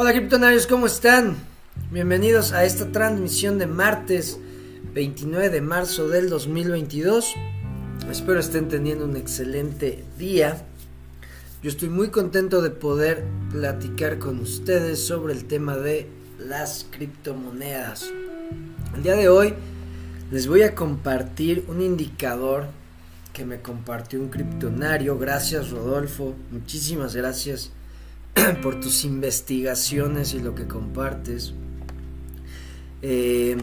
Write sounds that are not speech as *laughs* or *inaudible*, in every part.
Hola criptonarios, ¿cómo están? Bienvenidos a esta transmisión de martes 29 de marzo del 2022. Espero estén teniendo un excelente día. Yo estoy muy contento de poder platicar con ustedes sobre el tema de las criptomonedas. El día de hoy les voy a compartir un indicador que me compartió un criptonario. Gracias Rodolfo, muchísimas gracias *clears throat* por tus investigaciones y lo que compartes. Eh,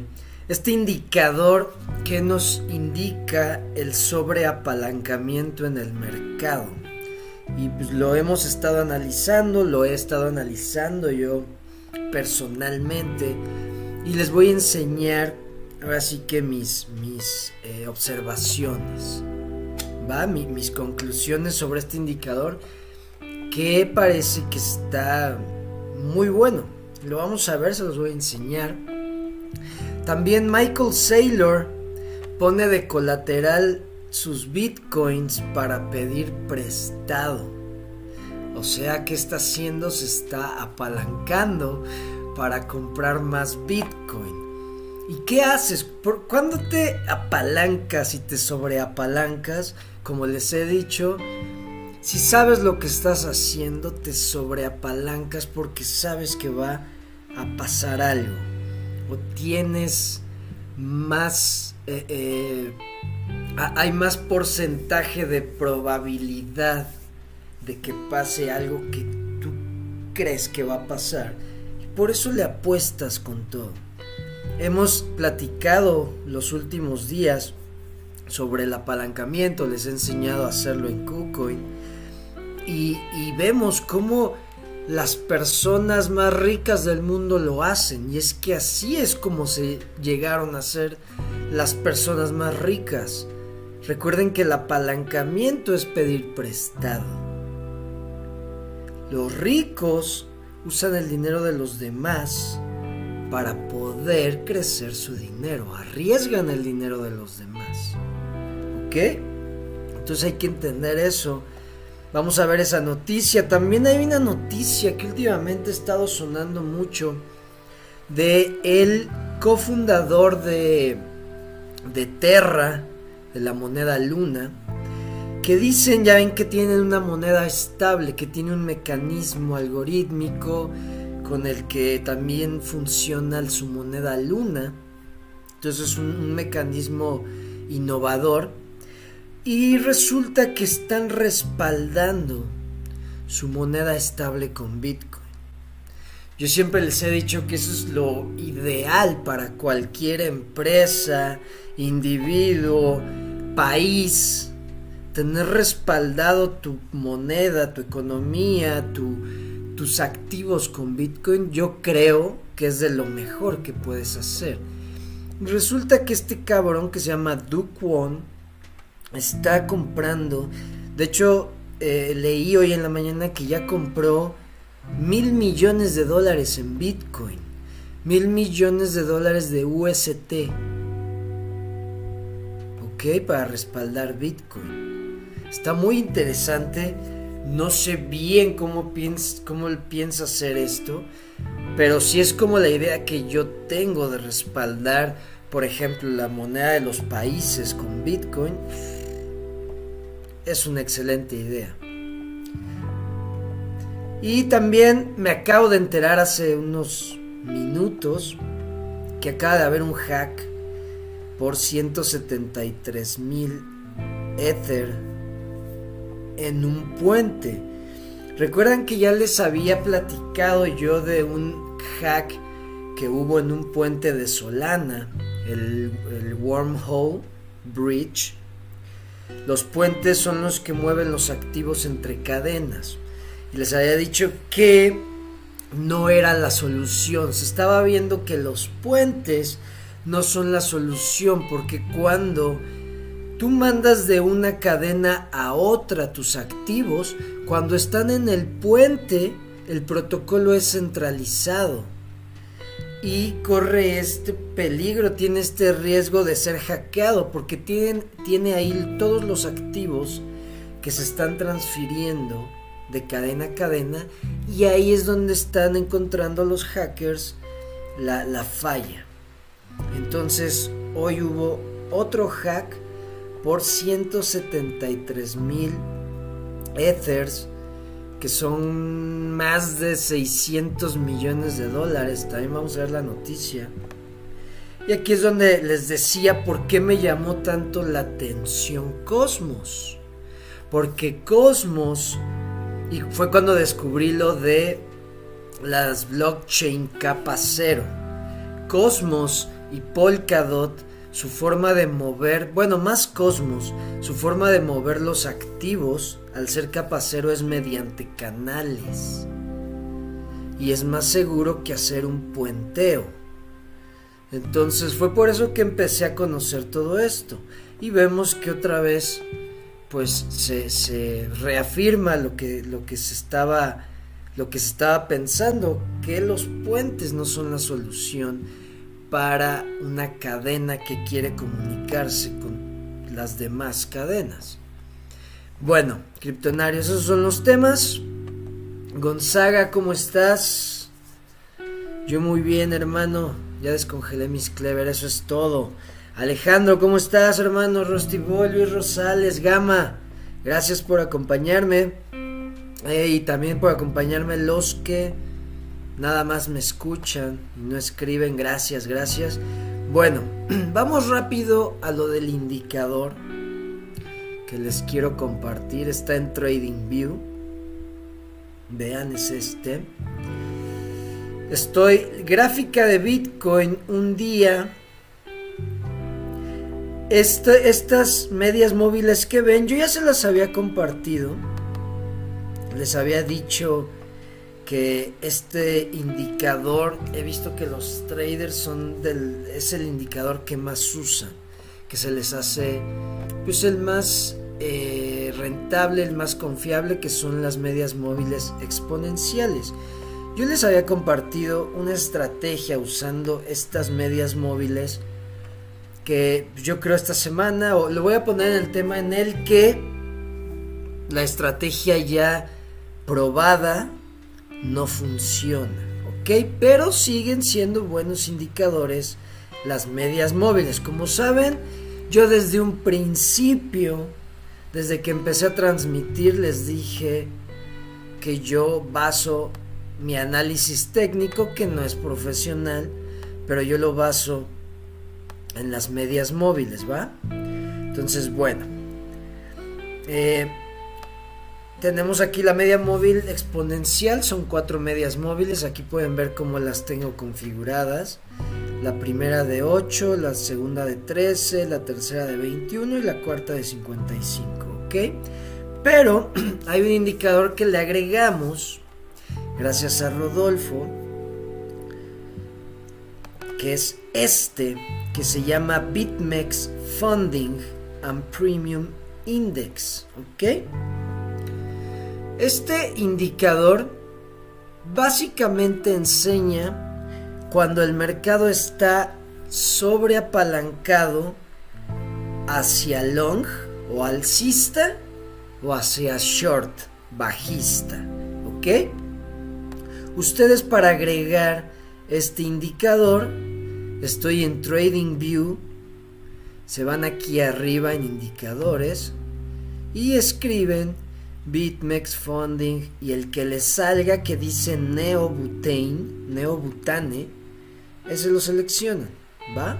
este indicador que nos indica el sobreapalancamiento en el mercado. Y pues lo hemos estado analizando, lo he estado analizando yo personalmente. Y les voy a enseñar ahora sí que mis, mis eh, observaciones. ¿Va? mis conclusiones sobre este indicador que parece que está muy bueno. Lo vamos a ver, se los voy a enseñar. También Michael Saylor pone de colateral sus bitcoins para pedir prestado. O sea, ¿qué está haciendo? Se está apalancando para comprar más bitcoin. ¿Y qué haces? ¿Por cuando te apalancas y te sobreapalancas? Como les he dicho, si sabes lo que estás haciendo, te sobreapalancas porque sabes que va a pasar algo. O tienes más... Eh, eh, hay más porcentaje de probabilidad de que pase algo que tú crees que va a pasar. Y por eso le apuestas con todo. Hemos platicado los últimos días sobre el apalancamiento, les he enseñado a hacerlo en KuCoin y, vemos cómo las personas más ricas del mundo lo hacen. Y es que así es como se llegaron a ser las personas más ricas. Recuerden que el apalancamiento es pedir prestado. Los ricos usan el dinero de los demás para poder crecer su dinero. Arriesgan el dinero de los demás. ¿Ok? Entonces hay que entender eso Vamos a ver esa noticia. También hay una noticia que últimamente ha estado sonando mucho de el cofundador de, de Terra, de la moneda Luna, que dicen, ya ven que tienen una moneda estable, que tiene un mecanismo algorítmico con el que también funciona su moneda Luna. Entonces es un mecanismo innovador y resulta que están respaldando su moneda estable con Bitcoin. Yo siempre les he dicho que eso es lo ideal para cualquier empresa, individuo, país. Tener respaldado tu moneda, tu economía, tus activos con Bitcoin, yo creo que es de lo mejor que puedes hacer. Resulta que este cabrón que se llama Duke Won está comprando. De hecho, eh, leí hoy en la mañana que ya compró mil millones de dólares en Bitcoin. Mil millones de dólares de UST. Ok, para respaldar Bitcoin. Está muy interesante. No sé bien cómo, piensa, cómo él piensa hacer esto. Pero si es como la idea que yo tengo de respaldar, por ejemplo, la moneda de los países con Bitcoin es una excelente idea. Y también me acabo de enterar hace unos minutos que acaba de haber un hack por 173 mil Ether en un puente. Recuerdan que ya les había platicado yo de un hack que hubo en un puente de Solana, el, el Wormhole Bridge los puentes son los que mueven los activos entre cadenas. Y les había dicho que no era la solución. Se estaba viendo que los puentes no son la solución porque cuando tú mandas de una cadena a otra tus activos, cuando están en el puente, el protocolo es centralizado y corre este peligro, tiene este riesgo de ser hackeado porque tiene, tiene ahí todos los activos que se están transfiriendo de cadena a cadena y ahí es donde están encontrando los hackers la, la falla. Entonces hoy hubo otro hack por 173 mil ethers que son más de 600 millones de dólares. También vamos a ver la noticia. Y aquí es donde les decía por qué me llamó tanto la atención Cosmos. Porque Cosmos, y fue cuando descubrí lo de las blockchain capa cero. Cosmos y Polkadot, su forma de mover, bueno, más Cosmos, su forma de mover los activos al ser capa cero es mediante canales. Y es más seguro que hacer un puenteo. Entonces fue por eso que empecé a conocer todo esto. Y vemos que otra vez pues se, reafirma lo que, lo que se estaba lo que se estaba pensando, que los puentes no son la solución para una cadena que quiere comunicarse con las demás cadenas. Bueno, criptonarios, esos son los temas. Gonzaga, ¿cómo estás? Yo muy bien, hermano. Ya descongelé mis clever, eso es todo. Alejandro, ¿cómo estás, hermano? Rostibol, Luis Rosales, Gama. Gracias por acompañarme. Eh, y también por acompañarme los que nada más me escuchan y no escriben. Gracias, gracias. Bueno, *clears throat* vamos rápido a lo del indicador que les quiero compartir. Está en TradingView. Vean, es este. Estoy gráfica de Bitcoin un día. Este, estas medias móviles que ven, yo ya se las había compartido. Les había dicho que este indicador, he visto que los traders son del, es el indicador que más usan, que se les hace, pues el más eh, rentable, el más confiable, que son las medias móviles exponenciales. Yo les había compartido una estrategia usando estas medias móviles que yo creo esta semana, o lo voy a poner en el tema en el que la estrategia ya probada no funciona, ¿ok? Pero siguen siendo buenos indicadores las medias móviles. Como saben, yo desde un principio, desde que empecé a transmitir, les dije que yo baso mi análisis técnico, que no es profesional, pero yo lo baso en las medias móviles, ¿va? Entonces, bueno. Eh, tenemos aquí la media móvil exponencial, son cuatro medias móviles, aquí pueden ver cómo las tengo configuradas. La primera de 8, la segunda de 13, la tercera de 21 y la cuarta de 55, ¿ok? Pero *clears throat* hay un indicador que le agregamos gracias a Rodolfo, que es este, que se llama BitMEX Funding and Premium Index. ¿Ok? Este indicador básicamente enseña cuando el mercado está sobreapalancado hacia long o alcista o hacia short bajista. ¿Ok? Ustedes para agregar este indicador, estoy en TradingView, se van aquí arriba en indicadores y escriben BitMEX Funding y el que les salga que dice Neobutane, Neobutane, ese lo seleccionan, ¿va?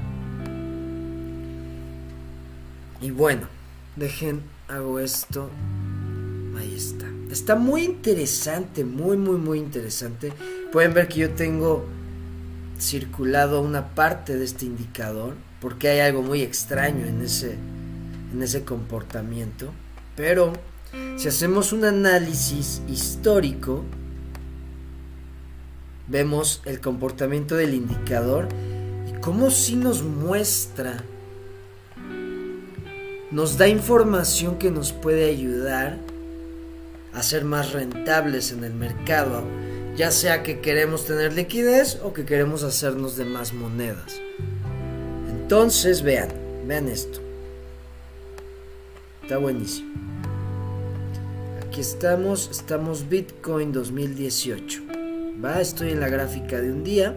Y bueno, dejen, hago esto, ahí está. Está muy interesante, muy, muy, muy interesante. Pueden ver que yo tengo circulado una parte de este indicador, porque hay algo muy extraño en ese, en ese comportamiento. Pero si hacemos un análisis histórico, vemos el comportamiento del indicador y cómo si nos muestra, nos da información que nos puede ayudar a ser más rentables en el mercado, ya sea que queremos tener liquidez o que queremos hacernos de más monedas. Entonces, vean, vean esto. Está buenísimo. Aquí estamos, estamos Bitcoin 2018. Va, estoy en la gráfica de un día,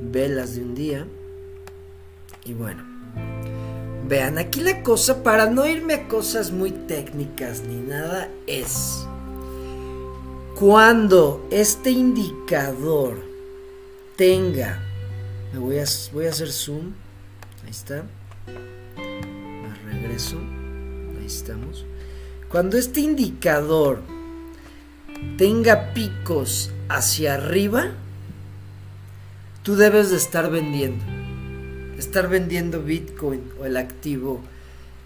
velas de un día. Y bueno, vean, aquí la cosa, para no irme a cosas muy técnicas ni nada, es cuando este indicador tenga, me voy a, voy a hacer zoom, ahí está, regreso, ahí estamos. Cuando este indicador tenga picos hacia arriba, tú debes de estar vendiendo. Estar vendiendo Bitcoin o el activo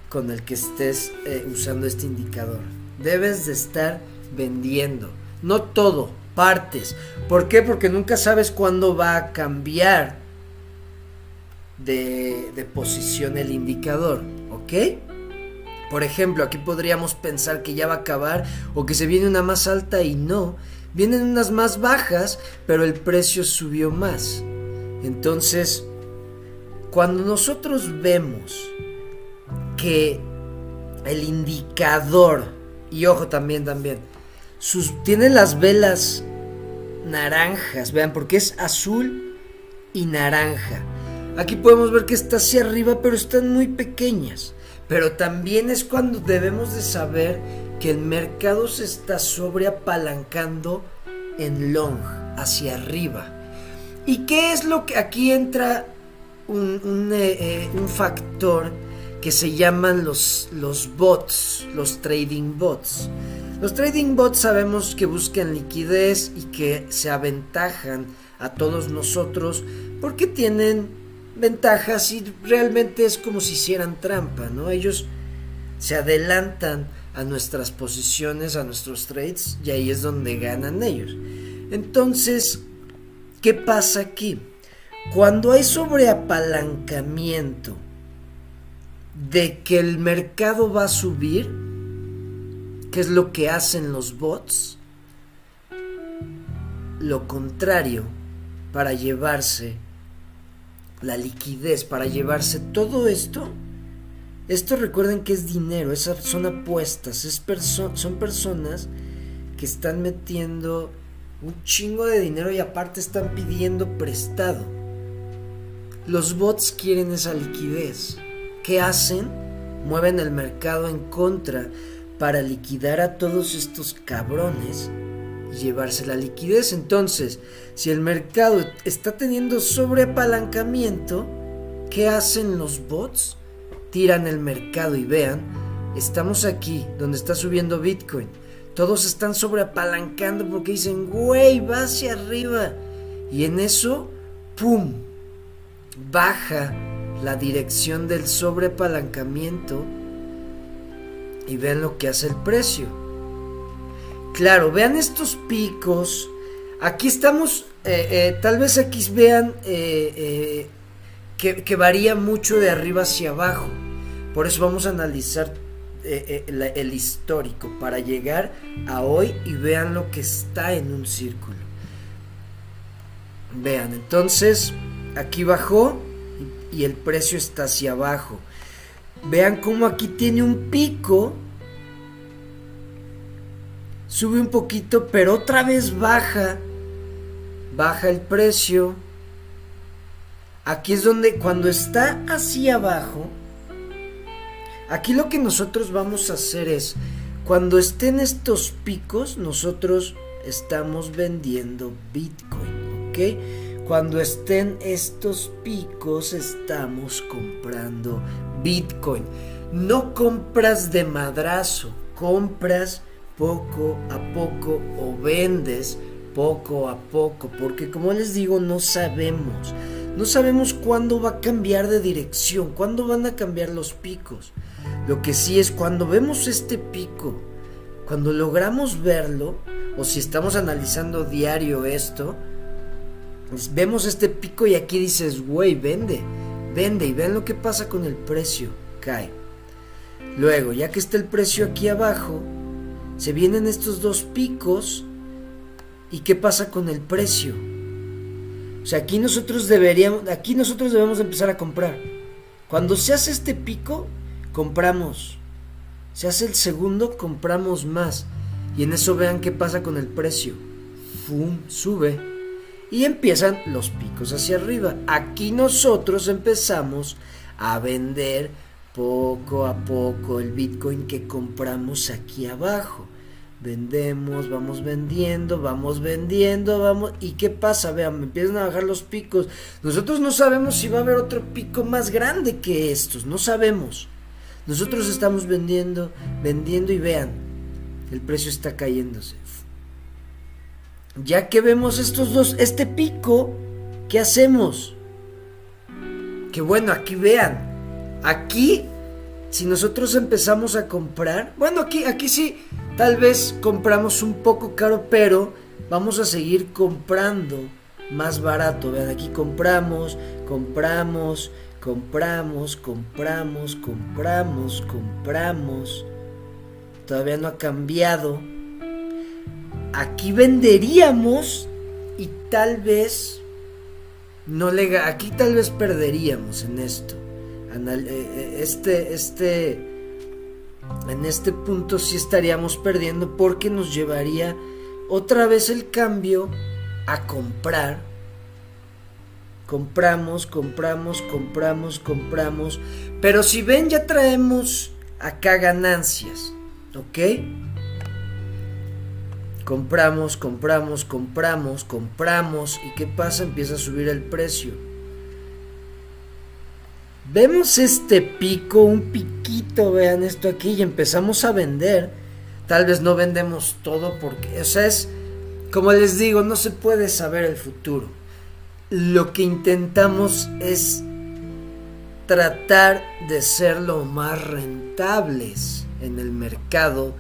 con el que estés eh, usando este indicador. Debes de estar vendiendo. No todo, partes. ¿Por qué? Porque nunca sabes cuándo va a cambiar de, de posición el indicador. ¿Ok? Por ejemplo, aquí podríamos pensar que ya va a acabar o que se viene una más alta y no. Vienen unas más bajas, pero el precio subió más. Entonces, cuando nosotros vemos que el indicador, y ojo también, también, sus, tiene las velas naranjas, vean, porque es azul y naranja. Aquí podemos ver que está hacia arriba, pero están muy pequeñas. Pero también es cuando debemos de saber que el mercado se está sobreapalancando en long, hacia arriba. ¿Y qué es lo que aquí entra un, eh, eh, factor que se llaman los, los bots, los trading bots? Los trading bots sabemos que buscan liquidez y que se aventajan a todos nosotros porque tienen ventajas y realmente es como si hicieran trampa, ¿no? Ellos se adelantan a nuestras posiciones, a nuestros trades y ahí es donde ganan ellos. Entonces, ¿qué pasa aquí? Cuando hay sobreapalancamiento de que el mercado va a subir, ¿qué es lo que hacen los bots? Lo contrario para llevarse la liquidez para llevarse todo esto. Esto recuerden que es dinero, esas son apuestas, es son personas que están metiendo un chingo de dinero y aparte están pidiendo prestado. Los bots quieren esa liquidez. ¿Qué hacen? Mueven el mercado en contra para liquidar a todos estos cabrones llevarse la liquidez. Entonces, si el mercado está teniendo sobreapalancamiento, ¿qué hacen los bots? Tiran el mercado y vean, estamos aquí donde está subiendo Bitcoin. Todos están sobreapalancando porque dicen, güey, va hacia arriba. Y en eso, ¡pum! Baja la dirección del sobreapalancamiento y vean lo que hace el precio Claro, vean estos picos. Aquí estamos, eh, eh, tal vez aquí vean eh, que, varía mucho de arriba hacia abajo. Por eso vamos a analizar el histórico para llegar a hoy y vean lo que está en un círculo. Vean, entonces aquí bajó y el precio está hacia abajo. Vean cómo aquí tiene un pico sube un poquito, pero otra vez baja, baja el precio. Aquí es donde cuando está hacia abajo, aquí lo que nosotros vamos a hacer es, cuando estén estos picos, nosotros estamos vendiendo Bitcoin, ¿ok? Cuando estén estos picos, estamos comprando Bitcoin. No compras de madrazo, compras poco a poco o vendes poco a poco, porque como les digo, no sabemos. No sabemos cuándo va a cambiar de dirección, cuándo van a cambiar los picos. Lo que sí es cuando vemos este pico, cuando logramos verlo, o si estamos analizando diario esto, pues vemos este pico y aquí dices, güey, vende, vende y ven lo que pasa con el precio, cae. Luego, ya que está el precio aquí abajo, se vienen estos dos picos y qué pasa con el precio. O sea, aquí nosotros deberíamos, aquí nosotros debemos empezar a comprar. Cuando se hace este pico, compramos. Se hace el segundo, compramos más. Y en eso vean qué pasa con el precio. ¡Fum! Sube. Y empiezan los picos hacia arriba. Aquí nosotros empezamos a vender poco a poco el Bitcoin que compramos aquí abajo. Vendemos, vamos vendiendo, vamos vendiendo, vamos... ¿Y qué pasa? Vean, empiezan a bajar los picos. Nosotros no sabemos si va a haber otro pico más grande que estos, no sabemos. Nosotros estamos vendiendo, vendiendo y vean, el precio está cayéndose. Ya que vemos estos dos, este pico, ¿qué hacemos? Que bueno, aquí vean, aquí, si nosotros empezamos a comprar, bueno, aquí, aquí sí, tal vez compramos un poco caro, pero vamos a seguir comprando más barato. Vean, aquí compramos, compramos, compramos, compramos, compramos, compramos. Todavía no ha cambiado. Aquí venderíamos y tal vez no le aquí tal vez perderíamos en esto. Eh, eh, este este en este punto sí estaríamos perdiendo porque nos llevaría otra vez el cambio a comprar compramos, compramos, compramos, compramos. Pero si ven, ya traemos acá ganancias. ¿Ok? Compramos, compramos, compramos, compramos. ¿Y qué pasa? Empieza a subir el precio. Vemos este pico, un piquito, vean esto aquí, y empezamos a vender. Tal vez no vendemos todo porque, o sea, es, como les digo, no se puede saber el futuro lo que intentamos es tratar de ser lo más rentables en el mercado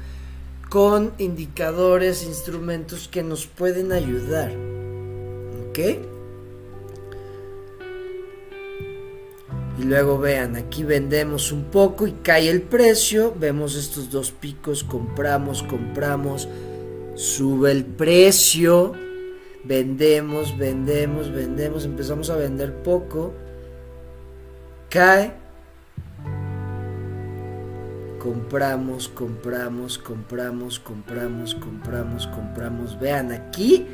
con indicadores, instrumentos que nos pueden ayudar. ¿Ok? Y luego vean, aquí vendemos un poco y cae el precio. Vemos estos dos picos, compramos, compramos, sube el precio vendemos, vendemos, vendemos, empezamos a vender poco, cae, compramos, compramos, compramos, compramos, compramos, compramos. Vean, aquí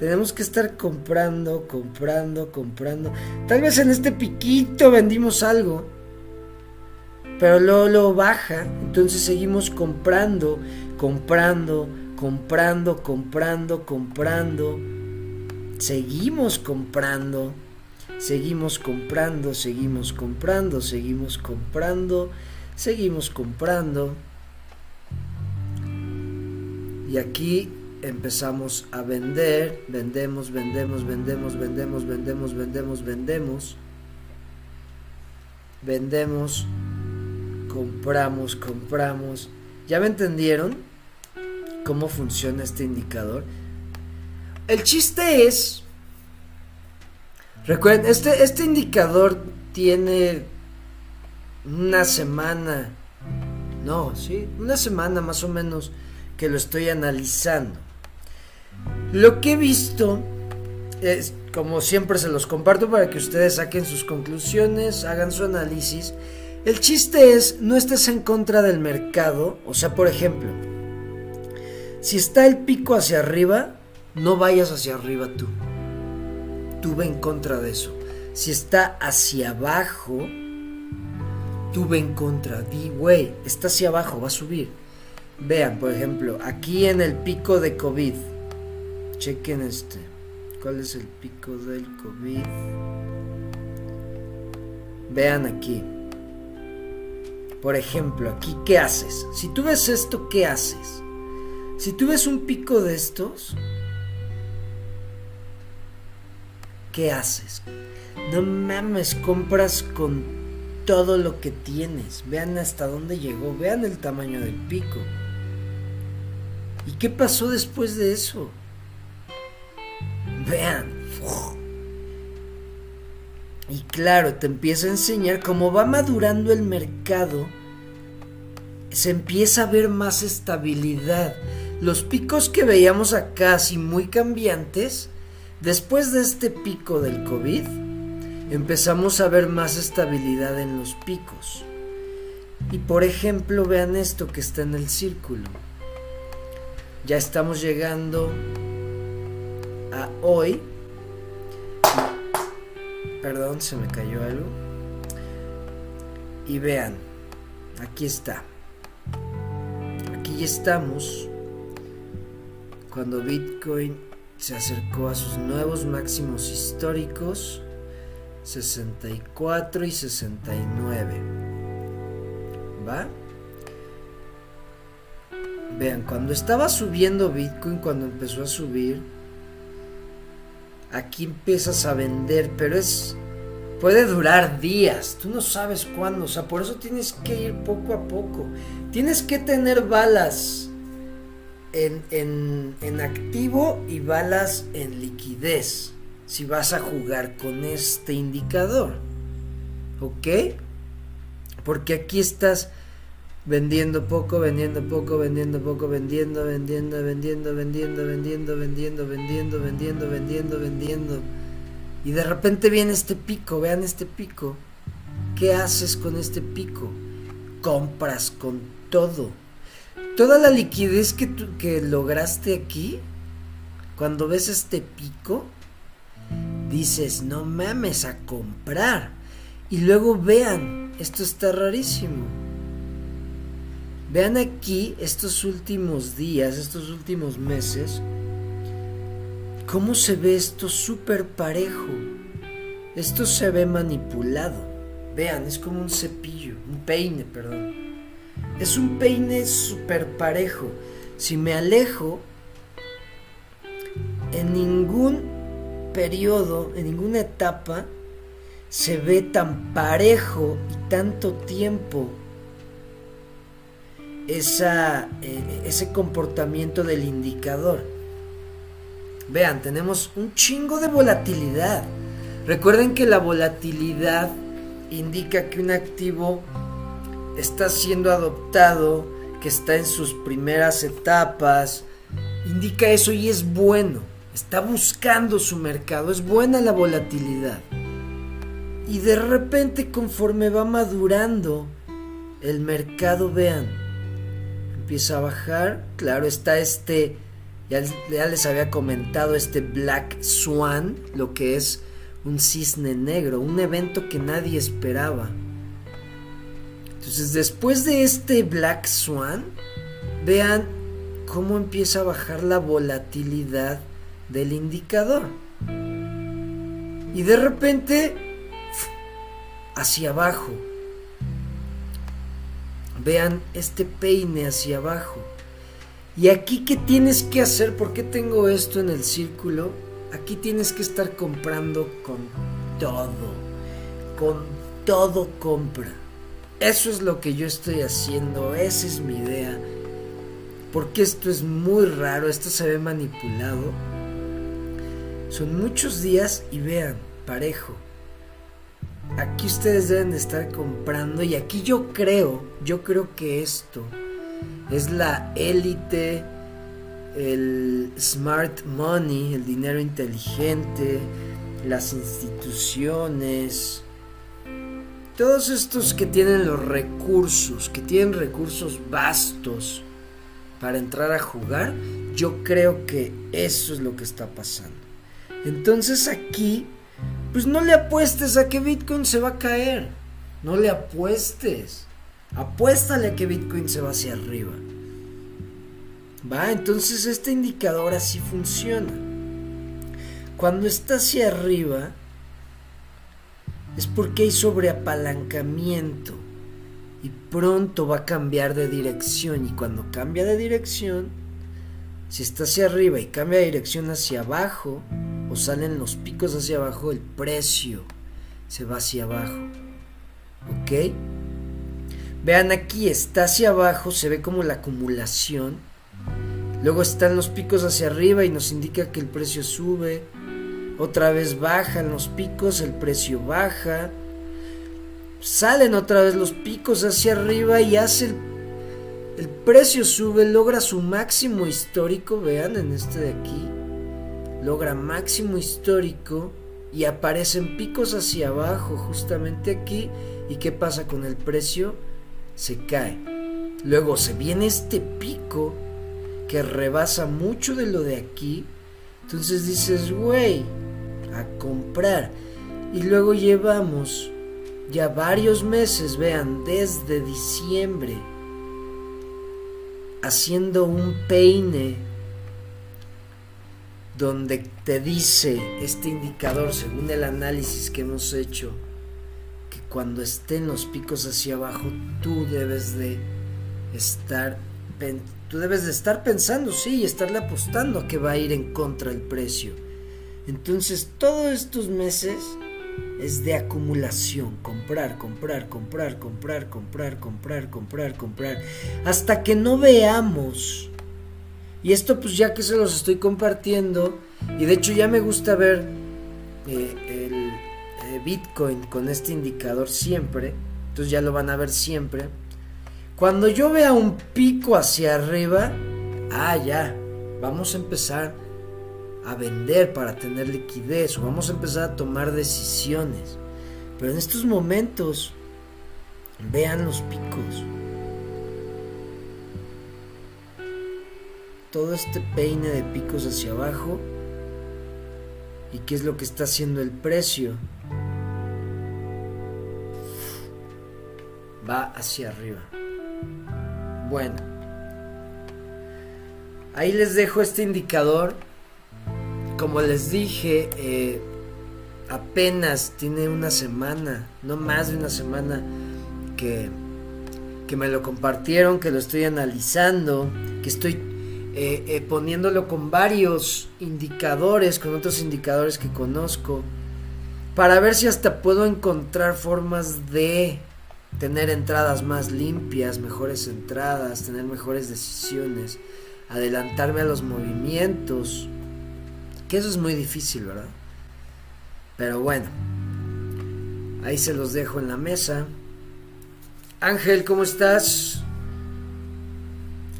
tenemos que estar comprando, comprando, comprando. Tal vez en este piquito vendimos algo, pero luego lo baja, entonces seguimos comprando, comprando, comprando, comprando, comprando seguimos comprando, seguimos comprando, seguimos comprando, seguimos comprando, seguimos comprando. Y aquí empezamos a vender, vendemos, vendemos, vendemos, vendemos, vendemos, vendemos, vendemos. Vendemos, compramos, compramos. ¿Ya me entendieron cómo funciona este indicador? El chiste es. Recuerden, este, este indicador tiene una semana. No, sí, una semana más o menos que lo estoy analizando. Lo que he visto es, como siempre se los comparto para que ustedes saquen sus conclusiones, hagan su análisis. El chiste es, no estés en contra del mercado. O sea, por ejemplo, si está el pico hacia arriba, no vayas hacia arriba tú. Tú ve en contra de eso. Si está hacia abajo, tú ve en contra. Di, güey, está hacia abajo, va a subir. Vean, por ejemplo, aquí en el pico de COVID. Chequen este. ¿Cuál es el pico del COVID? Vean aquí. Por ejemplo, aquí, ¿qué haces? Si tú ves esto, ¿qué haces? Si tú ves un pico de estos, ¿qué haces? No mames, compras con todo lo que tienes. Vean hasta dónde llegó, vean el tamaño del pico. ¿Y qué pasó después de eso? Vean. Y claro, te empieza a enseñar cómo va madurando el mercado. Se empieza a ver más estabilidad. Los picos que veíamos acá, así muy cambiantes, Después de este pico del COVID, empezamos a ver más estabilidad en los picos. Y por ejemplo, vean esto que está en el círculo. Ya estamos llegando a hoy. Perdón, se me cayó algo. Y vean, aquí está. Aquí estamos cuando Bitcoin se acercó a sus nuevos máximos históricos 64 y 69. ¿Va? Vean, cuando estaba subiendo Bitcoin, cuando empezó a subir, aquí empiezas a vender, pero es puede durar días, tú no sabes cuándo, o sea, por eso tienes que ir poco a poco. Tienes que tener balas en, en, en activo y balas en liquidez si vas a jugar con este indicador. ¿Ok? Porque aquí estás vendiendo poco, vendiendo poco, vendiendo poco, vendiendo, vendiendo, vendiendo, vendiendo, vendiendo, vendiendo, vendiendo, vendiendo, vendiendo, vendiendo. Y de repente viene este pico, vean este pico. ¿Qué haces con este pico? Compras con todo. Toda la liquidez que, que lograste aquí, cuando ves este pico, dices, no mames a comprar. Y luego vean, esto está rarísimo. Vean aquí estos últimos días, estos últimos meses, cómo se ve esto súper parejo. Esto se ve manipulado. Vean, es como un cepillo, un peine, perdón. Es un peine súper parejo. Si me alejo, en ningún periodo, en ninguna etapa, se ve tan parejo y tanto tiempo esa, eh, ese comportamiento del indicador. Vean, tenemos un chingo de volatilidad. Recuerden que la volatilidad indica que un activo está siendo adoptado, que está en sus primeras etapas. Indica eso y es bueno está buscando su mercado, es buena la volatilidad. Y de repente conforme va madurando el mercado, vean, empieza a bajar, claro, está este, ya, les había comentado, este Black Swan, lo que es un cisne negro, un evento que nadie esperaba. Entonces, después de este Black Swan, vean cómo empieza a bajar la volatilidad del indicador. Y de repente, hacia abajo. Vean este peine hacia abajo. Y aquí, ¿qué tienes que hacer? ¿Por qué tengo esto en el círculo? Aquí tienes que estar comprando con todo. Con todo compra. Eso es lo que yo estoy haciendo. Esa es mi idea. Porque esto es muy raro. Esto se ve manipulado. Son muchos días y vean, parejo. Aquí ustedes deben de estar comprando y aquí yo creo, yo creo que esto es la élite, el smart money, el dinero inteligente, las instituciones, todos estos que tienen los recursos, que tienen recursos vastos para entrar a jugar, yo creo que eso es lo que está pasando. Entonces aquí, pues no le apuestes a que Bitcoin se va a caer. No le apuestes. Apuéstale a que Bitcoin se va hacia arriba. Va, entonces este indicador así funciona. Cuando está hacia arriba es porque hay sobreapalancamiento y pronto va a cambiar de dirección y cuando cambia de dirección, si está hacia arriba y cambia de dirección hacia abajo, o salen los picos hacia abajo, el precio se va hacia abajo. ¿Ok? Vean aquí, está hacia abajo, se ve como la acumulación. Luego están los picos hacia arriba y nos indica que el precio sube. Otra vez bajan los picos, el precio baja. Salen otra vez los picos hacia arriba y hace el, el precio sube, logra su máximo histórico, vean en este de aquí logra máximo histórico y aparecen picos hacia abajo justamente aquí. ¿Y qué pasa con el precio? se cae. Luego se viene este pico que rebasa mucho de lo de aquí. Entonces dices, güey, a comprar. Y luego llevamos ya varios meses, vean, desde diciembre, haciendo un peine donde te dice este indicador, según el análisis que hemos hecho, que cuando estén los picos hacia abajo, tú debes de estar tú debes de estar pensando, sí, y estarle apostando que va a ir en contra el precio. Entonces, todos estos meses es de acumulación, comprar, comprar, comprar, comprar, comprar, comprar, comprar, comprar, hasta que no veamos. Y esto pues ya que se los estoy compartiendo, y de hecho ya me gusta ver eh, el eh, Bitcoin con este indicador siempre, entonces ya lo van a ver siempre. Cuando yo vea un pico hacia arriba, ah, ya, vamos a empezar a vender para tener liquidez o vamos a empezar a tomar decisiones. Pero en estos momentos, vean los picos. Todo este peine de picos hacia abajo. ¿Y qué es lo que está haciendo el precio? Va hacia arriba. Bueno. Ahí les dejo este indicador como les dije, eh, apenas tiene una semana, no más de una semana que, que me lo compartieron, que lo estoy analizando, que estoy eh, eh, poniéndolo con varios indicadores, con otros indicadores que conozco, para ver si hasta puedo encontrar formas de tener entradas más limpias, mejores entradas, tener mejores decisiones, adelantarme a los movimientos que eso es muy difícil, ¿verdad? Pero bueno, ahí se los dejo en la mesa. Ángel, ¿cómo estás?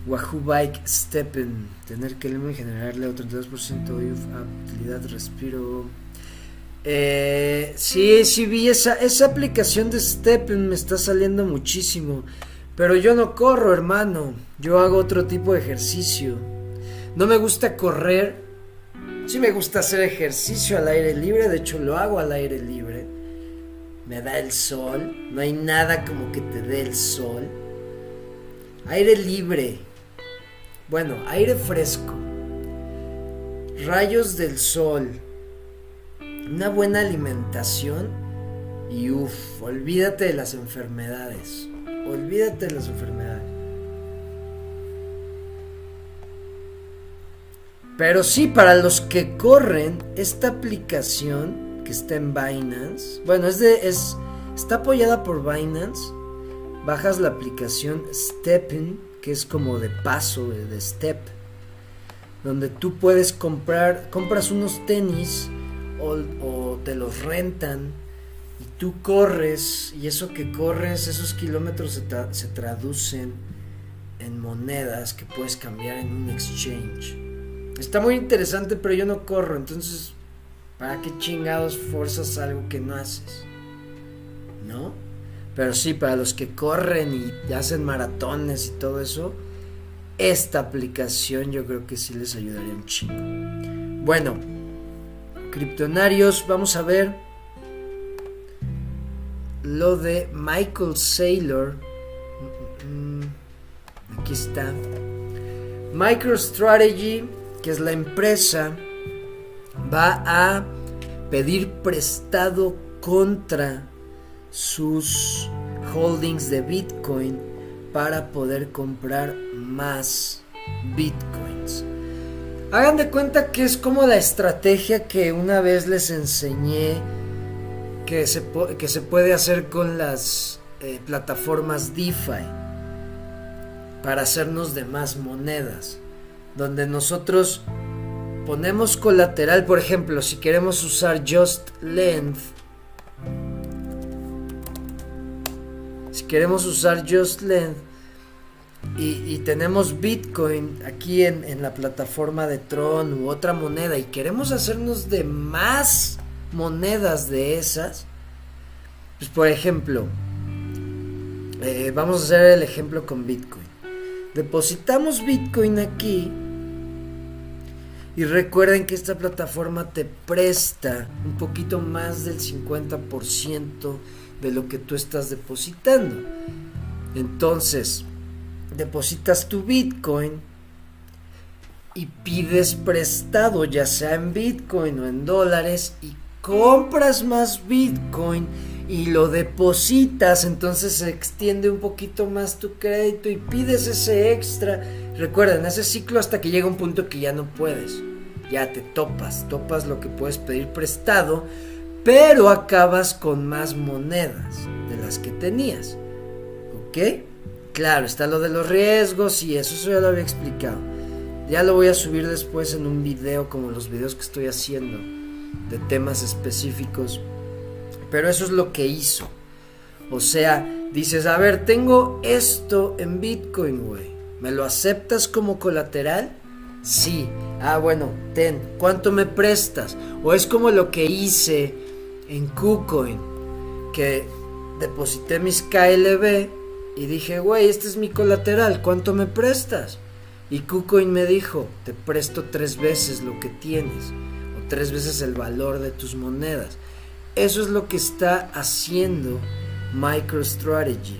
Wahoo Bike Steppen. Tener que generarle otro 32% de utilidad, respiro. Eh, sí, sí vi esa, esa aplicación de Steppen, me está saliendo muchísimo. Pero yo no corro, hermano. Yo hago otro tipo de ejercicio. No me gusta correr Sí me gusta hacer ejercicio al aire libre, de hecho lo hago al aire libre. Me da el sol, no hay nada como que te dé el sol. Aire libre. Bueno, aire fresco. Rayos del sol. Una buena alimentación. Y uff, olvídate de las enfermedades. Olvídate de las enfermedades. Pero sí, para los que corren, esta aplicación que está en Binance, bueno, es de, es, está apoyada por Binance. Bajas la aplicación Stepping, que es como de paso, de step, donde tú puedes comprar, compras unos tenis o, te los rentan y tú corres y eso que corres, esos kilómetros se, se traducen en monedas que puedes cambiar en un exchange. Está muy interesante, pero yo no corro, entonces, ¿para qué chingados fuerzas algo que no haces? ¿No? Pero sí, para los que corren y hacen maratones y todo eso, esta aplicación yo creo que sí les ayudaría un chingo. Bueno, criptonarios, vamos a ver lo de Michael Saylor. Mm, mm, aquí está. MicroStrategy que es la empresa, va a pedir prestado contra sus holdings de Bitcoin para poder comprar más Bitcoins. Hagan de cuenta que es como la estrategia que una vez les enseñé que se, que se puede hacer con las eh, plataformas DeFi para hacernos de más monedas donde nosotros ponemos colateral, por ejemplo, si queremos usar Just Length, si queremos usar Just Length y, tenemos Bitcoin aquí en, en la plataforma de Tron u otra moneda y queremos hacernos de más monedas de esas, pues por ejemplo, eh, vamos a hacer el ejemplo con Bitcoin. Depositamos Bitcoin aquí y recuerden que esta plataforma te presta un poquito más del 50% de lo que tú estás depositando. Entonces, depositas tu Bitcoin y pides prestado, ya sea en Bitcoin o en dólares, y compras más Bitcoin y lo depositas, entonces se extiende un poquito más tu crédito y pides ese extra. Recuerden, ese ciclo hasta que llega un punto que ya no puedes. Ya te topas, topas lo que puedes pedir prestado, pero acabas con más monedas de las que tenías. ¿Ok? Claro, está lo de los riesgos y eso, eso ya lo había explicado. Ya lo voy a subir después en un video como los videos que estoy haciendo de temas específicos pero eso es lo que hizo. O sea, dices, a ver, tengo esto en Bitcoin, güey. ¿Me lo aceptas como colateral? Sí. Ah, bueno, ten. ¿Cuánto me prestas? O es como lo que hice en KuCoin, que deposité mis KLB y dije, güey, este es mi colateral, ¿cuánto me prestas? Y KuCoin me dijo, te presto tres veces lo que tienes, o tres veces el valor de tus monedas. Eso es lo que está haciendo MicroStrategy.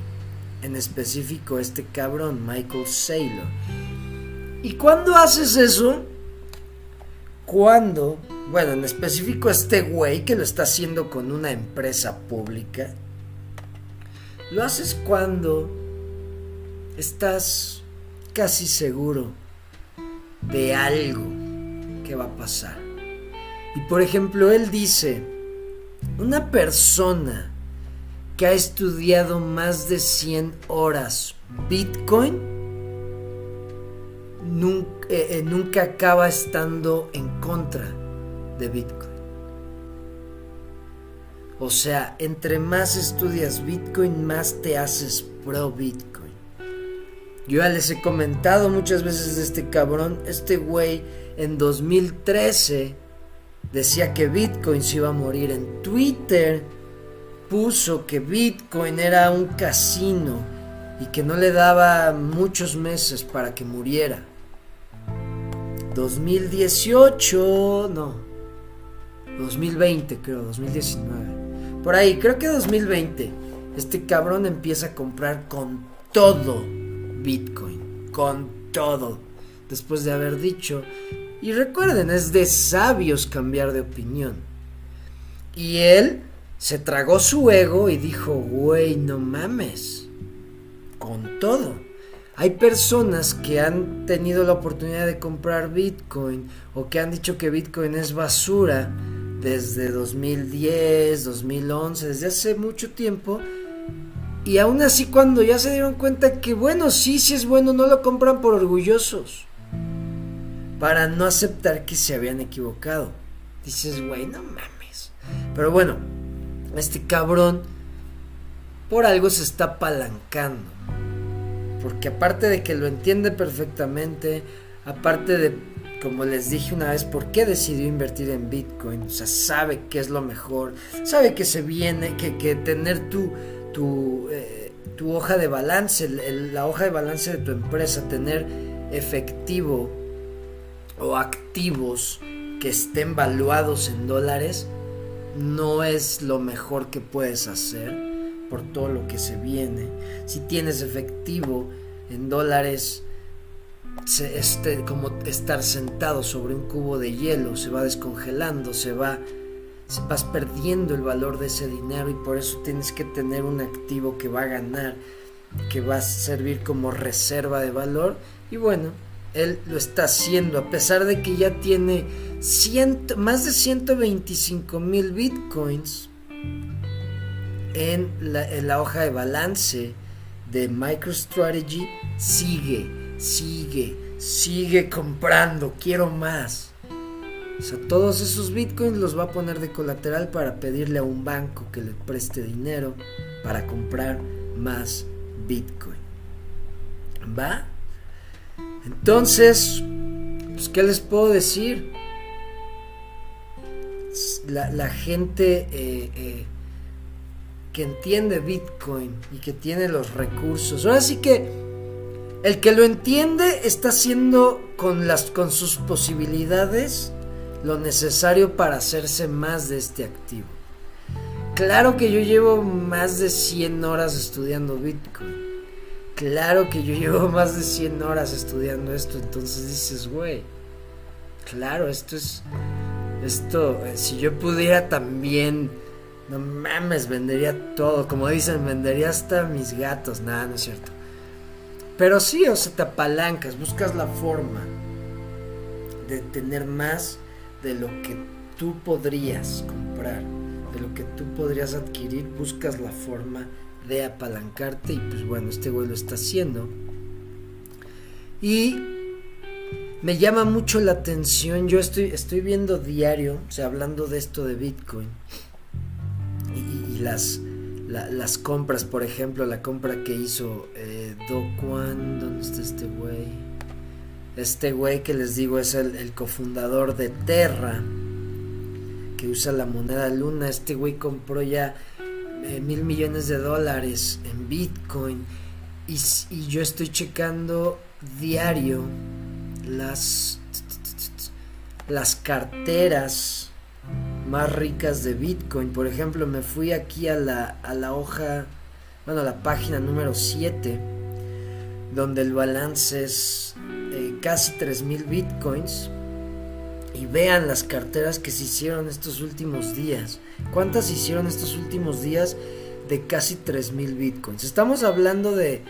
En específico este cabrón, Michael Saylor. ¿Y cuando haces eso? Cuando, bueno, en específico este güey que lo está haciendo con una empresa pública. Lo haces cuando estás casi seguro de algo que va a pasar. Y por ejemplo, él dice, una persona que ha estudiado más de 100 horas Bitcoin nunca, eh, eh, nunca acaba estando en contra de Bitcoin. O sea, entre más estudias Bitcoin, más te haces pro Bitcoin. Yo ya les he comentado muchas veces de este cabrón, este güey en 2013 decía que Bitcoin se iba a morir. En Twitter puso que Bitcoin era un casino y que no le daba muchos meses para que muriera. 2018, no. 2020 creo, 2019. Por ahí, creo que 2020. Este cabrón empieza a comprar con todo Bitcoin. Con todo. Después de haber dicho y recuerden, es de sabios cambiar de opinión. Y él se tragó su ego y dijo, güey, no mames. Con todo. Hay personas que han tenido la oportunidad de comprar Bitcoin o que han dicho que Bitcoin es basura desde 2010, 2011, desde hace mucho tiempo. Y aún así cuando ya se dieron cuenta que bueno, sí, sí es bueno, no lo compran por orgullosos para no aceptar que se habían equivocado. Dices, güey, no mames. Pero bueno, este cabrón por algo se está apalancando. Porque aparte de que lo entiende perfectamente, aparte de, como les dije una vez, por qué decidió invertir en Bitcoin, o sea, sabe que es lo mejor, sabe que se viene, que, que tener tu, tu, eh, tu hoja de balance, la hoja de balance de tu empresa, tener efectivo o activos que estén valuados en dólares no es lo mejor que puedes hacer por todo lo que se viene. Si tienes efectivo en dólares, este, como estar sentado sobre un cubo de hielo, se va descongelando, se va, se vas perdiendo el valor de ese dinero y por eso tienes que tener un activo que va a ganar, que va a servir como reserva de valor y bueno, él lo está haciendo, a pesar de que ya tiene más de 125 mil bitcoins en la, hoja de balance de MicroStrategy, sigue, sigue, sigue comprando, quiero más. O sea, todos esos bitcoins los va a poner de colateral para pedirle a un banco que le preste dinero para comprar más bitcoin. ¿Va? Entonces, pues, ¿qué les puedo decir? La, gente eh, eh, que entiende Bitcoin y que tiene los recursos. Ahora sí que el que lo entiende está haciendo con, las, con sus posibilidades lo necesario para hacerse más de este activo. Claro que yo llevo más de 100 horas estudiando Bitcoin. Claro que yo llevo *laughs* más de 100 horas estudiando esto. Entonces dices, güey, claro, esto es... Esto, eh, si yo pudiera también... No mames, vendería todo. Como dicen, vendería hasta mis gatos. Nada, no es cierto. Pero sí, o sea, te apalancas, buscas la forma de tener más de lo que tú podrías comprar, de lo que tú podrías adquirir, buscas la forma de apalancarte y pues bueno, este güey lo está haciendo. Y me llama mucho la atención, yo estoy, estoy viendo diario, o sea, hablando de esto de Bitcoin y, las, las compras, por ejemplo, la compra que hizo eh, Do ¿dónde está este güey? Este güey que les digo es el, cofundador de Terra, que usa la moneda luna. Este güey compró ya eh, mil millones de dólares en Bitcoin. Y, y, yo estoy checando diario las, las carteras más ricas de Bitcoin. Por ejemplo, me fui aquí a la, a la hoja, bueno, a la página número 7, donde el balance es eh, casi 3.000 bitcoins y vean las carteras que se hicieron estos últimos días. ¿Cuántas hicieron estos últimos días de casi 3.000 bitcoins? Estamos hablando de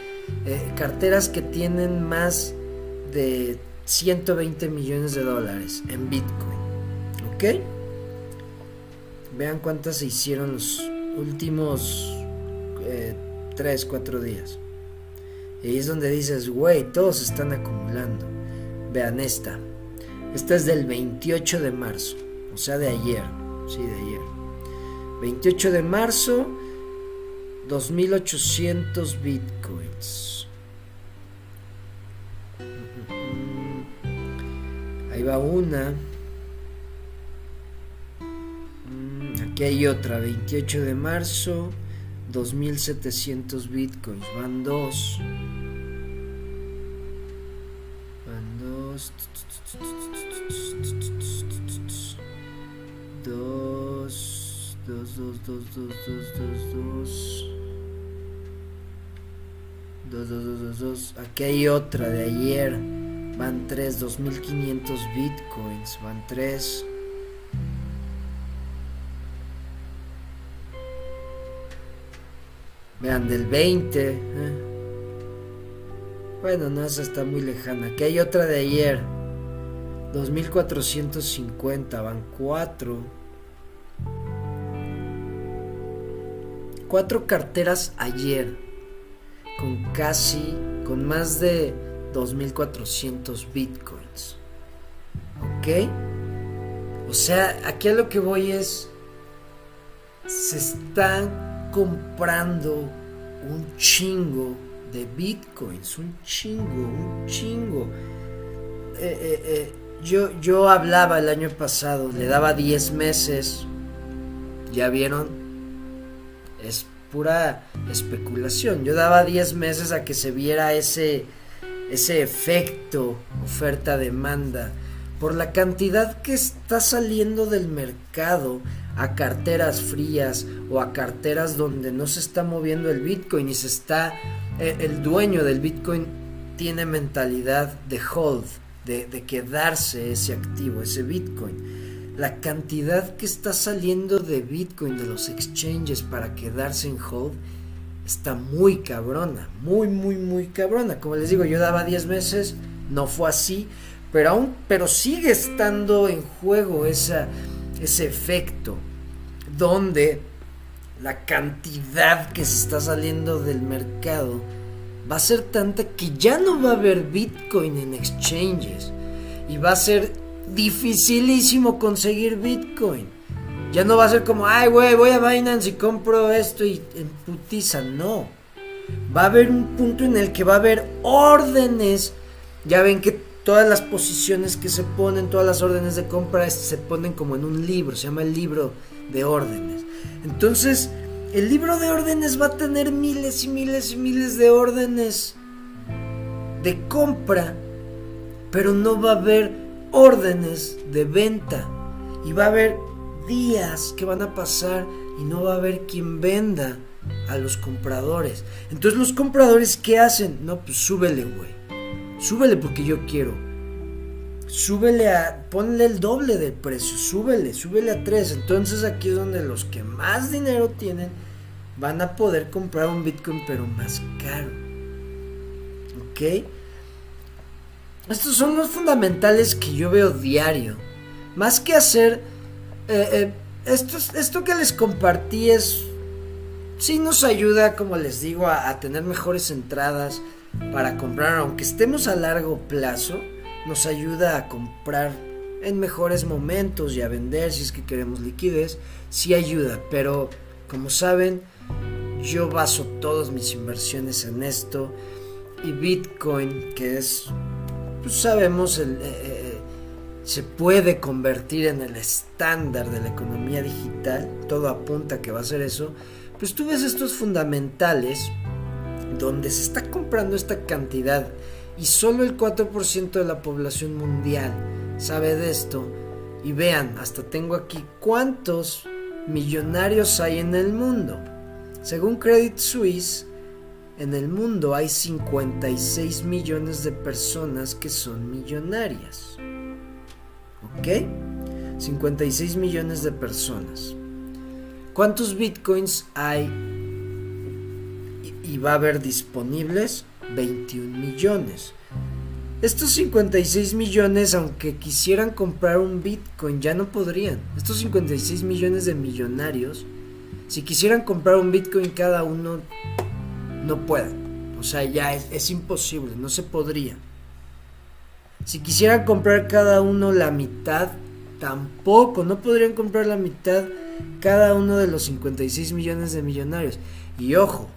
eh, carteras que tienen más de 120 millones de dólares en bitcoin. ¿Ok? Vean cuántas se hicieron los últimos 3, eh, 4 días. Y ahí es donde dices, güey, todos están acumulando. Vean esta. Esta es del 28 de marzo, o sea, de ayer. Sí, de ayer. 28 de marzo, 2800 bitcoins. Ahí va una. Aquí hay otra, 28 de marzo, 2700 bitcoins. Van dos. Van dos. Dos. Dos, dos, dos, dos, dos, dos, dos. Dos, dos, dos, dos, dos. Aquí hay otra de ayer. Van tres, 2500 bitcoins. Van tres. Vean, del 20. ¿eh? Bueno, no, esa está muy lejana. Aquí hay otra de ayer. 2450. Van 4. Cuatro carteras ayer. Con casi. Con más de 2400 bitcoins. ¿Ok? O sea, aquí a lo que voy es. Se están comprando un chingo de bitcoins, un chingo, un chingo. Eh, eh, eh, yo, yo hablaba el año pasado, le daba 10 meses, ya vieron, es pura especulación. Yo daba 10 meses a que se viera ese, ese efecto oferta-demanda por la cantidad que está saliendo del mercado a carteras frías o a carteras donde no se está moviendo el Bitcoin y se está eh, el dueño del Bitcoin tiene mentalidad de hold, de, quedarse ese activo, ese Bitcoin. La cantidad que está saliendo de Bitcoin de los exchanges para quedarse en hold está muy cabrona, muy, muy, muy cabrona. Como les digo, yo daba 10 meses, no fue así, pero aún, pero sigue estando en juego ese efecto donde la cantidad que se está saliendo del mercado va a ser tanta que ya no va a haber Bitcoin en exchanges y va a ser dificilísimo conseguir Bitcoin. Ya no va a ser como, ay, güey, voy a Binance y compro esto y putiza. No. Va a haber un punto en el que va a haber órdenes. Ya ven que todas las posiciones que se ponen, todas las órdenes de compra se ponen como en un libro, se llama el libro de órdenes. Entonces, el libro de órdenes va a tener miles y miles y miles de órdenes de compra, pero no va a haber órdenes de venta. Y va a haber días que van a pasar y no va a haber quien venda a los compradores. Entonces los compradores, ¿qué hacen? No, pues súbele, güey. Súbele porque yo quiero. Súbele a, ponle el doble del precio, súbele, súbele a tres. Entonces aquí es donde los que más dinero tienen van a poder comprar un Bitcoin pero más caro. ¿Ok? Estos son los fundamentales que yo veo diario. Más que hacer... Eh, eh, esto, esto que les compartí es... Sí nos ayuda, como les digo, a, tener mejores entradas para comprar. Aunque estemos a largo plazo, nos ayuda a comprar en mejores momentos y a vender si es que queremos liquidez. Sí ayuda, pero como saben, yo baso todas mis inversiones en esto. Y Bitcoin, que es pues sabemos, el, eh, eh, se puede convertir en el estándar de la economía digital, todo apunta que va a ser eso, pues tú ves estos fundamentales donde se está comprando esta cantidad y solo el 4% de la población mundial sabe de esto. Y vean, hasta tengo aquí cuántos millonarios hay en el mundo. Según Credit Suisse, en el mundo hay 56 millones de personas que son millonarias. ¿Ok? 56 millones de personas. ¿Cuántos bitcoins hay y va a haber disponibles? 21 millones. Estos 56 millones, aunque quisieran comprar un bitcoin, ya no podrían. Estos 56 millones de millonarios, si quisieran comprar un bitcoin cada uno, no pueden. O sea, ya es, imposible, no se podría. Si quisieran comprar cada uno la mitad, tampoco, no podrían comprar la mitad cada uno de los 56 millones de millonarios. Y ojo,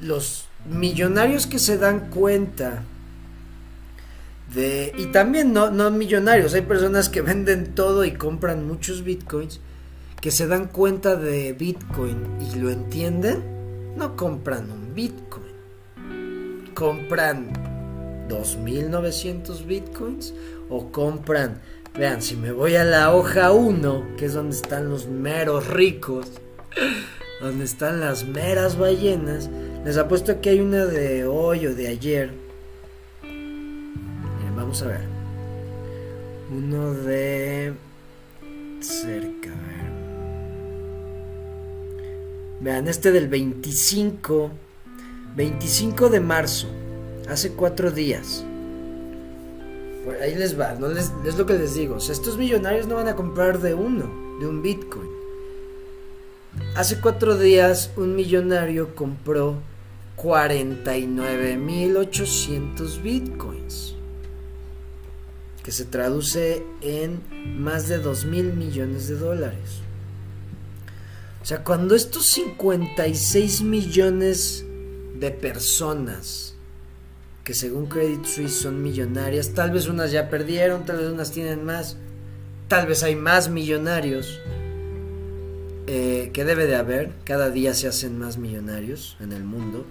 los millonarios que se dan cuenta de... Y también no, no millonarios, hay personas que venden todo y compran muchos bitcoins, que se dan cuenta de bitcoin y lo entienden no compran un Bitcoin. Compran 2.900 Bitcoins o compran, vean, si me voy a la hoja 1, que es donde están los meros ricos, donde están las meras ballenas, les apuesto que hay una de hoy o de ayer. vamos a ver. Uno de cerca, Vean, este del 25, 25 de marzo, hace cuatro días. ahí les va, no les, es lo que les digo. Estos millonarios no van a comprar de uno, de un Bitcoin. Hace cuatro días un millonario compró 49.800 Bitcoins. Que se traduce en más de 2 mil millones de dólares. O sea, cuando estos 56 millones de personas que según Credit Suisse son millonarias, tal vez unas ya perdieron, tal vez unas tienen más, tal vez hay más millonarios, eh, que debe de haber, cada día se hacen más millonarios en el mundo.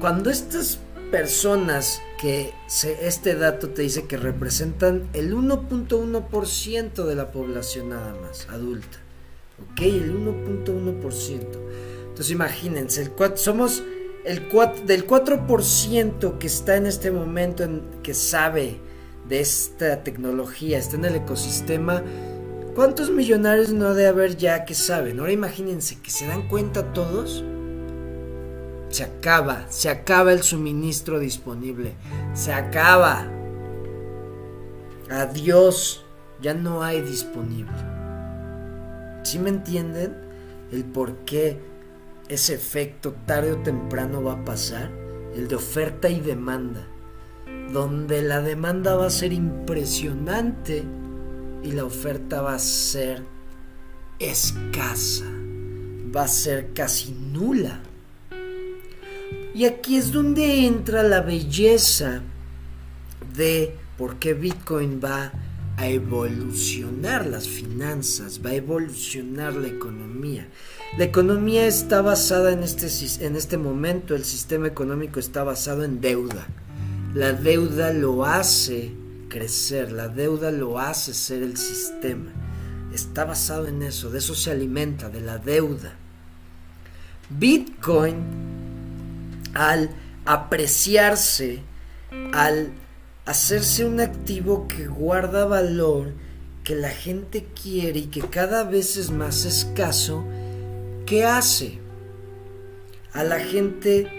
Cuando estas personas que este dato te dice que representan el 1.1% de la población nada más, adulta, Ok, el 1.1%. Entonces imagínense, el somos el del 4% que está en este momento, en, que sabe de esta tecnología, está en el ecosistema. ¿Cuántos millonarios no de haber ya que saben? Ahora imagínense que se dan cuenta todos. Se acaba, se acaba el suministro disponible. Se acaba. Adiós, ya no hay disponible. ¿Sí me entienden? El por qué ese efecto tarde o temprano va a pasar. El de oferta y demanda. Donde la demanda va a ser impresionante y la oferta va a ser escasa. Va a ser casi nula. Y aquí es donde entra la belleza de por qué Bitcoin va a evolucionar las finanzas, va a evolucionar la economía. La economía está basada en este, en este momento, el sistema económico está basado en deuda. La deuda lo hace crecer, la deuda lo hace ser el sistema. Está basado en eso, de eso se alimenta, de la deuda. Bitcoin, al apreciarse, al hacerse un activo que guarda valor, que la gente quiere y que cada vez es más escaso, ¿qué hace? A la gente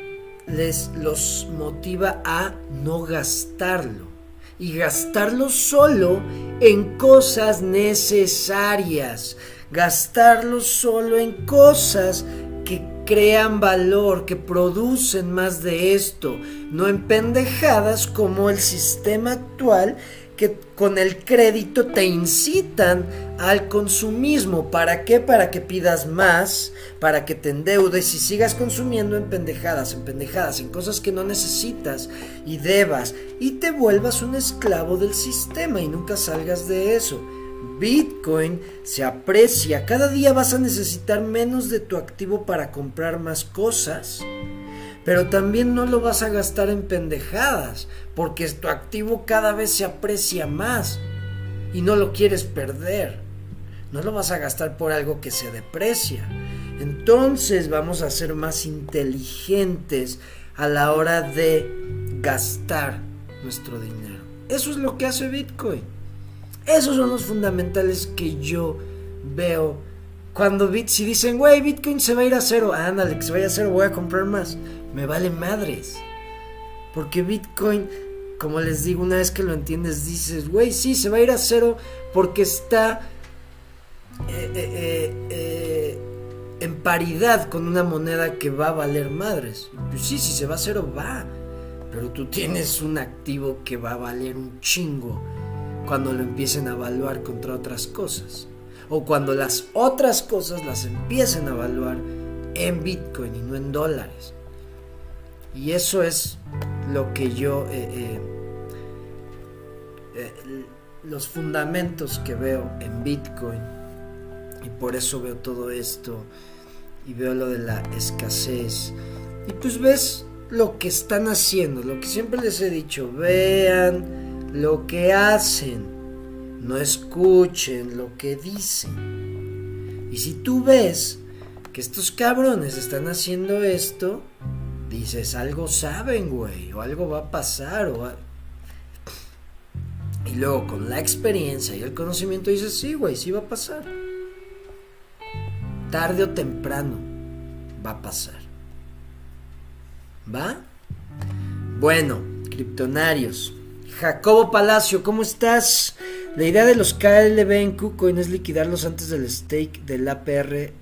les los motiva a no gastarlo y gastarlo solo en cosas necesarias, gastarlo solo en cosas que crean valor, que producen más de esto, no en pendejadas como el sistema actual que con el crédito te incitan al consumismo. ¿Para qué? Para que pidas más, para que te endeudes y sigas consumiendo en pendejadas, en pendejadas, en cosas que no necesitas y debas y te vuelvas un esclavo del sistema y nunca salgas de eso. Bitcoin se aprecia, cada día vas a necesitar menos de tu activo para comprar más cosas pero también no lo vas a gastar en pendejadas, porque tu activo cada vez se aprecia más y no lo quieres perder. No lo vas a gastar por algo que se deprecia. Entonces vamos a ser más inteligentes a la hora de gastar nuestro dinero. Eso es lo que hace Bitcoin. Esos son los fundamentales que yo veo cuando si dicen, güey, Bitcoin se va a ir a cero, ándale, que se vaya a cero, voy a comprar más me vale madres. Porque Bitcoin, como les digo, una vez que lo entiendes, dices, güey, sí, se va a ir a cero porque está eh, eh, eh, en paridad con una moneda que va a valer madres. Pues sí, si se va a cero, va. Pero tú tienes un activo que va a valer un chingo cuando lo empiecen a evaluar contra otras cosas. O cuando las otras cosas las empiecen a evaluar en Bitcoin y no en dólares. Y eso es lo que yo, eh, eh, eh, los fundamentos que veo en Bitcoin, y por eso veo todo esto, y veo lo de la escasez, y pues ves lo que están haciendo, lo que siempre les he dicho, vean lo que hacen, no escuchen lo que dicen. Y si tú ves que estos cabrones están haciendo esto, dices, algo saben, güey, o algo va a pasar, o... Y luego con la experiencia y el conocimiento dices, sí, güey, sí va a pasar. Tarde o temprano va a pasar. ¿Va? Bueno, criptonarios. Jacobo Palacio, ¿cómo estás? La idea de los KLB en KuCoin es liquidarlos antes del stake del APR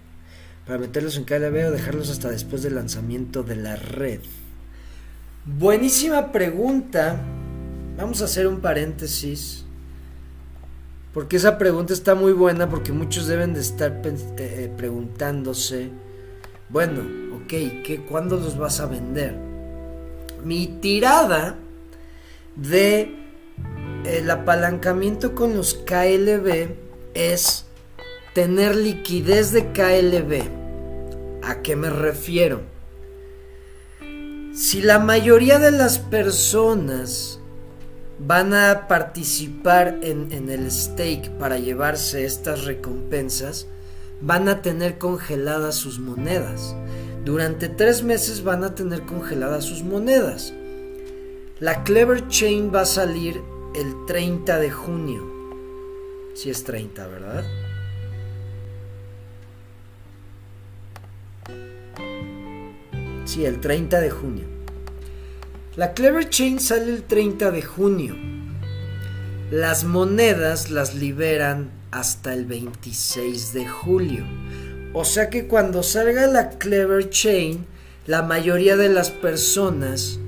para meterlos en KLB o dejarlos hasta después del lanzamiento de la red? Buenísima pregunta. Vamos a hacer un paréntesis. Porque esa pregunta está muy buena porque muchos deben de estar eh, eh, preguntándose, bueno, ok, ¿qué, ¿cuándo los vas a vender? Mi tirada de el apalancamiento con los KLB es tener liquidez de KLB. ¿A qué me refiero? Si la mayoría de las personas van a participar en, el stake para llevarse estas recompensas, van a tener congeladas sus monedas. Durante tres meses van a tener congeladas sus monedas. La Clever Chain va a salir el 30 de junio. Si es 30, ¿verdad? Sí, el 30 de junio. La Clever Chain sale el 30 de junio. Las monedas las liberan hasta el 26 de julio. O sea que cuando salga la Clever Chain, la mayoría de las personas,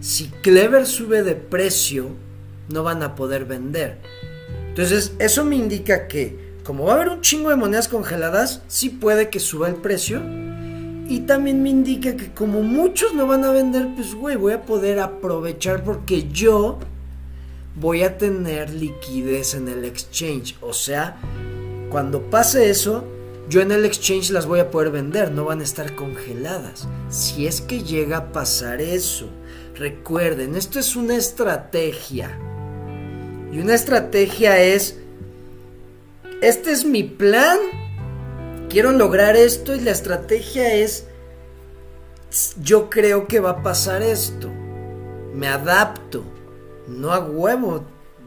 si Clever sube de precio, no van a poder vender. Entonces, eso me indica que, como va a haber un chingo de monedas congeladas, sí puede que suba el precio, y también me indica que como muchos no van a vender, pues güey, voy a poder aprovechar porque yo voy a tener liquidez en el exchange. O sea, cuando pase eso, yo en el exchange las voy a poder vender, no van a estar congeladas. Si es que llega a pasar eso, recuerden, esto es una estrategia. Y una estrategia es, este es mi plan, quiero lograr esto y la estrategia es, yo creo que va a pasar esto, me adapto, no a huevo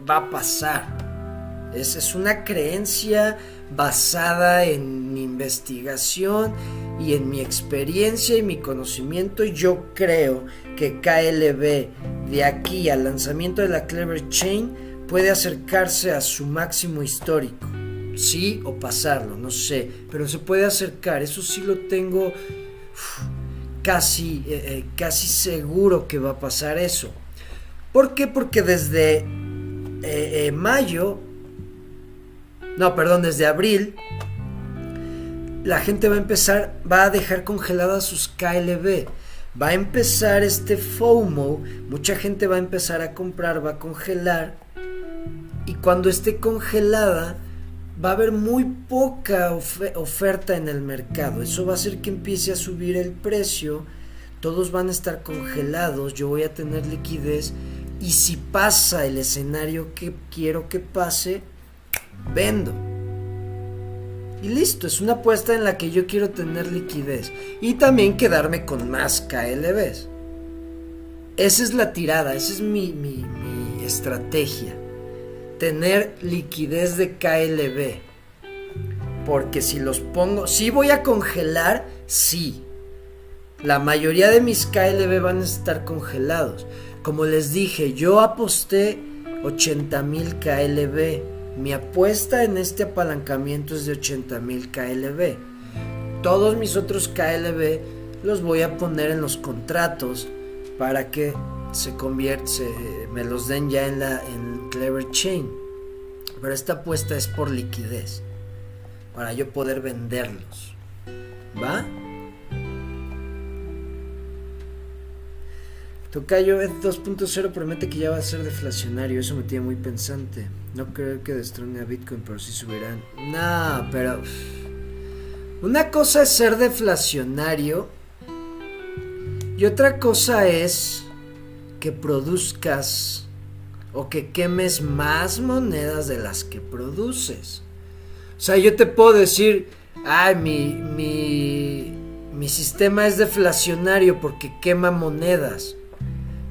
va a pasar. Es, es una creencia basada en mi investigación y en mi experiencia y mi conocimiento. Yo creo que KLB de aquí al lanzamiento de la Clever Chain puede acercarse a su máximo histórico. Sí o pasarlo, no sé, pero se puede acercar. Eso sí lo tengo casi, eh, eh, casi seguro que va a pasar eso. ¿Por qué? Porque desde eh, mayo no, perdón, desde abril, la gente va a empezar, va a dejar congeladas sus KLB. Va a empezar este FOMO, mucha gente va a empezar a comprar, va a congelar. Y cuando esté congelada, va a haber muy poca oferta en el mercado. Eso va a hacer que empiece a subir el precio. Todos van a estar congelados, yo voy a tener liquidez. Y si pasa el escenario que quiero que pase, vendo. Y listo, es una apuesta en la que yo quiero tener liquidez y también quedarme con más KLBs. Esa es la tirada, esa es mi, mi, estrategia. Tener liquidez de KLB. Porque si los pongo, si voy a congelar, sí. La mayoría de mis KLB van a estar congelados. Como les dije, yo aposté 80 mil KLB mi apuesta en este apalancamiento es de 80.000 KLB. Todos mis otros KLB los voy a poner en los contratos para que se convierta, me los den ya en la en Clever Chain. Pero esta apuesta es por liquidez, para yo poder venderlos. ¿Va? Tocayo 2.0 promete que ya va a ser deflacionario, eso me tiene muy pensante. No creo que destrone a Bitcoin, pero sí subirán. No, pero... Una cosa es ser deflacionario y otra cosa es que produzcas o que quemes más monedas de las que produces. O sea, yo te puedo decir, ay, mi, mi, mi sistema es deflacionario porque quema monedas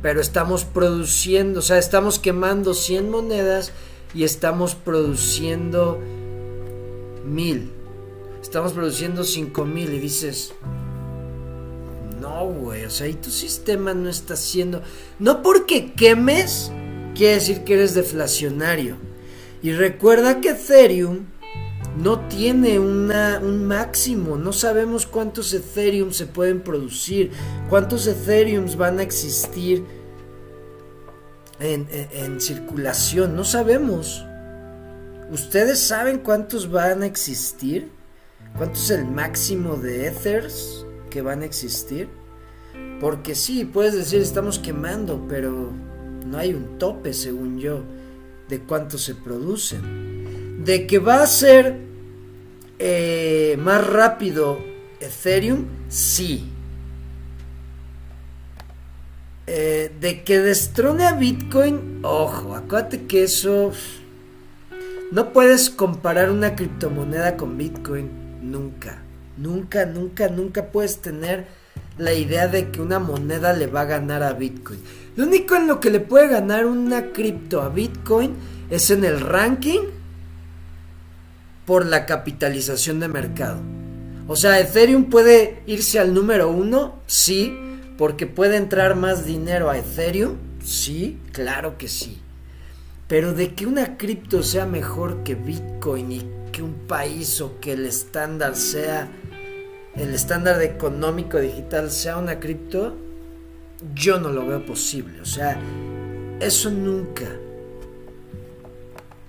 pero estamos produciendo, o sea, estamos quemando 100 monedas y estamos produciendo mil. Estamos produciendo 5000 y dices, güey, o sea, y tu sistema no está haciendo, no porque quemes, quiere decir que eres deflacionario. Y recuerda que Ethereum no tiene un máximo. No sabemos cuántos Ethereum se pueden producir, cuántos Ethereums van a existir en, en, circulación. No sabemos. ¿Ustedes saben cuántos van a existir? ¿Cuánto es el máximo de Ethers que van a existir? Porque sí, puedes decir estamos quemando, pero no hay un tope, según yo, de cuánto se producen. De que va a ser eh, más rápido Ethereum, sí. Eh, de que destrone a Bitcoin, ojo, acuérdate que eso... No puedes comparar una criptomoneda con Bitcoin, nunca. Nunca, nunca, nunca puedes tener la idea de que una moneda le va a ganar a Bitcoin. Lo único en lo que le puede ganar una cripto a Bitcoin es en el ranking por la capitalización de mercado. O sea, Ethereum puede irse al número uno, sí, porque puede entrar más dinero a Ethereum, sí, claro que sí. Pero de que una cripto sea mejor que Bitcoin y que un país o que el estándar sea, el estándar económico digital sea una cripto, yo no lo veo posible. O sea, eso nunca.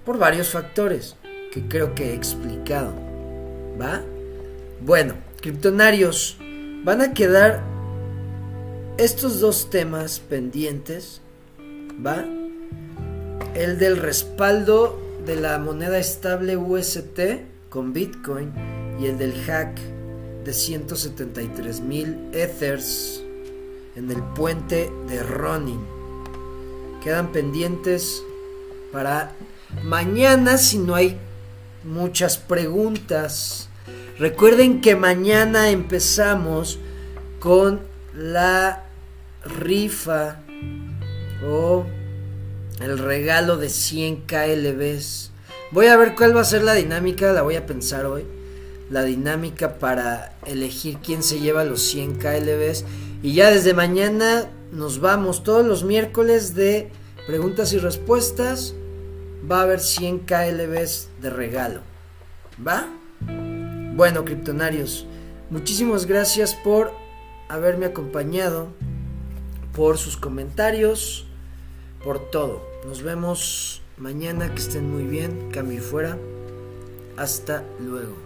Por varios factores que creo que he explicado. ¿Va? Bueno, criptonarios, van a quedar estos dos temas pendientes. ¿Va? El del respaldo de la moneda estable UST con Bitcoin y el del hack de 173 mil Ethers en el puente de Ronin. Quedan pendientes para mañana si no hay muchas preguntas. Recuerden que mañana empezamos con la rifa o el regalo de 100 KLBs. Voy a ver cuál va a ser la dinámica, la voy a pensar hoy. La dinámica para elegir quién se lleva los 100 KLBs. Y ya desde mañana nos vamos todos los miércoles de preguntas y respuestas. Va a haber 100 KLBs de regalo. ¿Va? Bueno, criptonarios, muchísimas gracias por haberme acompañado, por sus comentarios, por todo. Nos vemos mañana, que estén muy bien, cambio y fuera. Hasta luego.